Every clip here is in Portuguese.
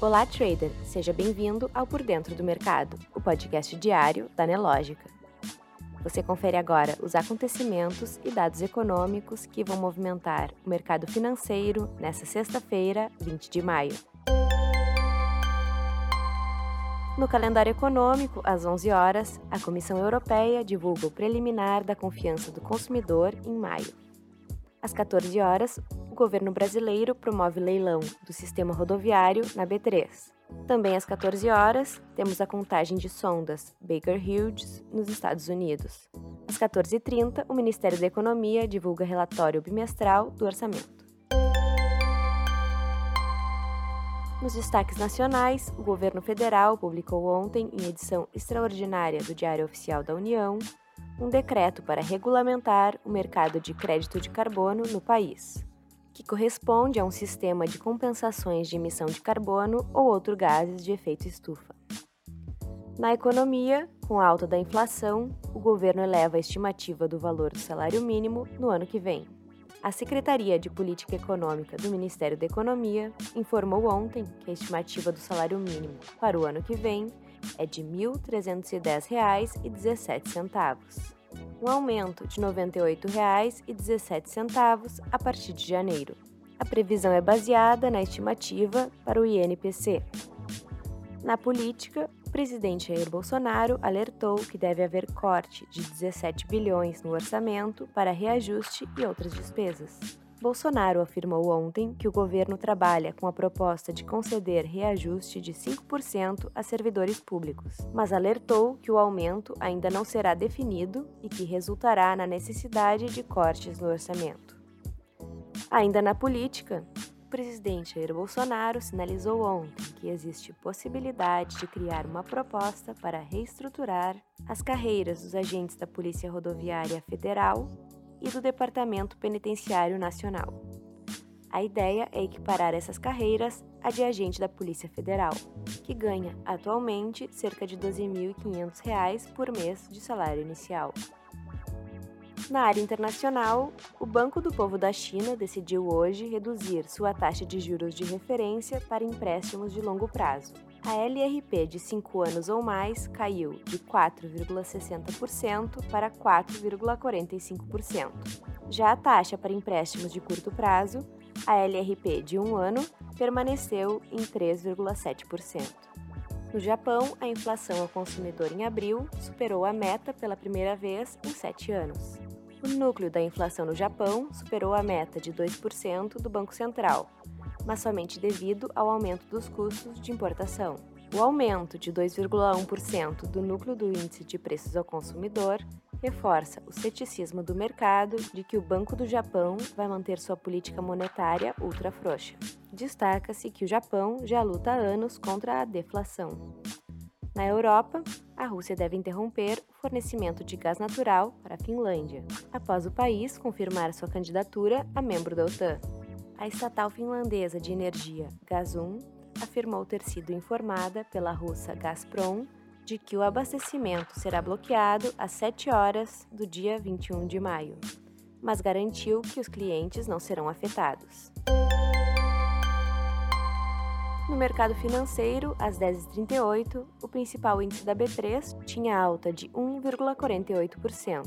Olá, trader! Seja bem-vindo ao Por Dentro do Mercado, o podcast diário da Nelógica. Você confere agora os acontecimentos e dados econômicos que vão movimentar o mercado financeiro nesta sexta-feira, 20 de maio. No calendário econômico, às 11 horas, a Comissão Europeia divulga o preliminar da confiança do consumidor em maio. Às 14 horas, governo brasileiro promove leilão do sistema rodoviário na B3. Também às 14 horas, temos a contagem de sondas Baker Hughes nos Estados Unidos. Às 14h30, o Ministério da Economia divulga relatório bimestral do orçamento. Nos destaques nacionais, o governo federal publicou ontem, em edição extraordinária do Diário Oficial da União, um decreto para regulamentar o mercado de crédito de carbono no país, que corresponde a um sistema de compensações de emissão de carbono ou outros gases de efeito estufa. Na economia, com a alta da inflação, o governo eleva a estimativa do valor do salário mínimo no ano que vem. A Secretaria de Política Econômica do Ministério da Economia informou ontem que a estimativa do salário mínimo para o ano que vem é de R$ 1.310,17, um aumento de R$ 98,17 a partir de janeiro. A previsão é baseada na estimativa para o INPC. Na política, o presidente Jair Bolsonaro alertou que deve haver corte de 17 bilhões no orçamento para reajuste e outras despesas. Bolsonaro afirmou ontem que o governo trabalha com a proposta de conceder reajuste de 5% a servidores públicos, mas alertou que o aumento ainda não será definido e que resultará na necessidade de cortes no orçamento. Ainda na política, o presidente Jair Bolsonaro sinalizou ontem que existe possibilidade de criar uma proposta para reestruturar as carreiras dos agentes da Polícia Rodoviária Federal e do Departamento Penitenciário Nacional. A ideia é equiparar essas carreiras à de agente da Polícia Federal, que ganha atualmente cerca de R$ 12.500 por mês de salário inicial. Na área internacional, o Banco do Povo da China decidiu hoje reduzir sua taxa de juros de referência para empréstimos de longo prazo. A LRP de 5 anos ou mais caiu de 4,60% para 4,45%. Já a taxa para empréstimos de curto prazo, a LRP de 1 ano, permaneceu em 3,7%. No Japão, a inflação ao consumidor em abril superou a meta pela primeira vez em sete anos. O núcleo da inflação no Japão superou a meta de 2% do Banco Central, mas somente devido ao aumento dos custos de importação. O aumento de 2,1% do núcleo do índice de preços ao consumidor reforça o ceticismo do mercado de que o Banco do Japão vai manter sua política monetária ultra frouxa. Destaca-se que o Japão já luta há anos contra a deflação. Na Europa, a Rússia deve interromper o fornecimento de gás natural para a Finlândia, após o país confirmar sua candidatura a membro da OTAN. A estatal finlandesa de energia Gazum afirmou ter sido informada pela russa Gazprom de que o abastecimento será bloqueado às 7 horas do dia 21 de maio, mas garantiu que os clientes não serão afetados. No mercado financeiro, às 10h38, o principal índice da B3 tinha alta de 1,48%,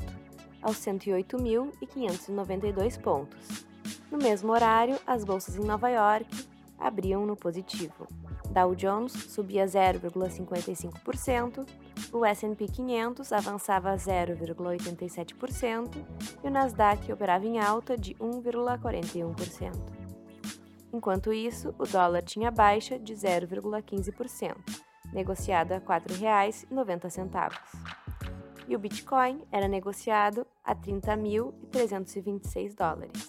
aos 108.592 pontos. No mesmo horário, as bolsas em Nova York abriam no positivo. Dow Jones subia 0,55%, o S&P 500 avançava 0,87% e o Nasdaq operava em alta de 1,41%. Enquanto isso, o dólar tinha baixa de 0,15%, negociado a R$ 4,90. E o Bitcoin era negociado a 30.326 dólares.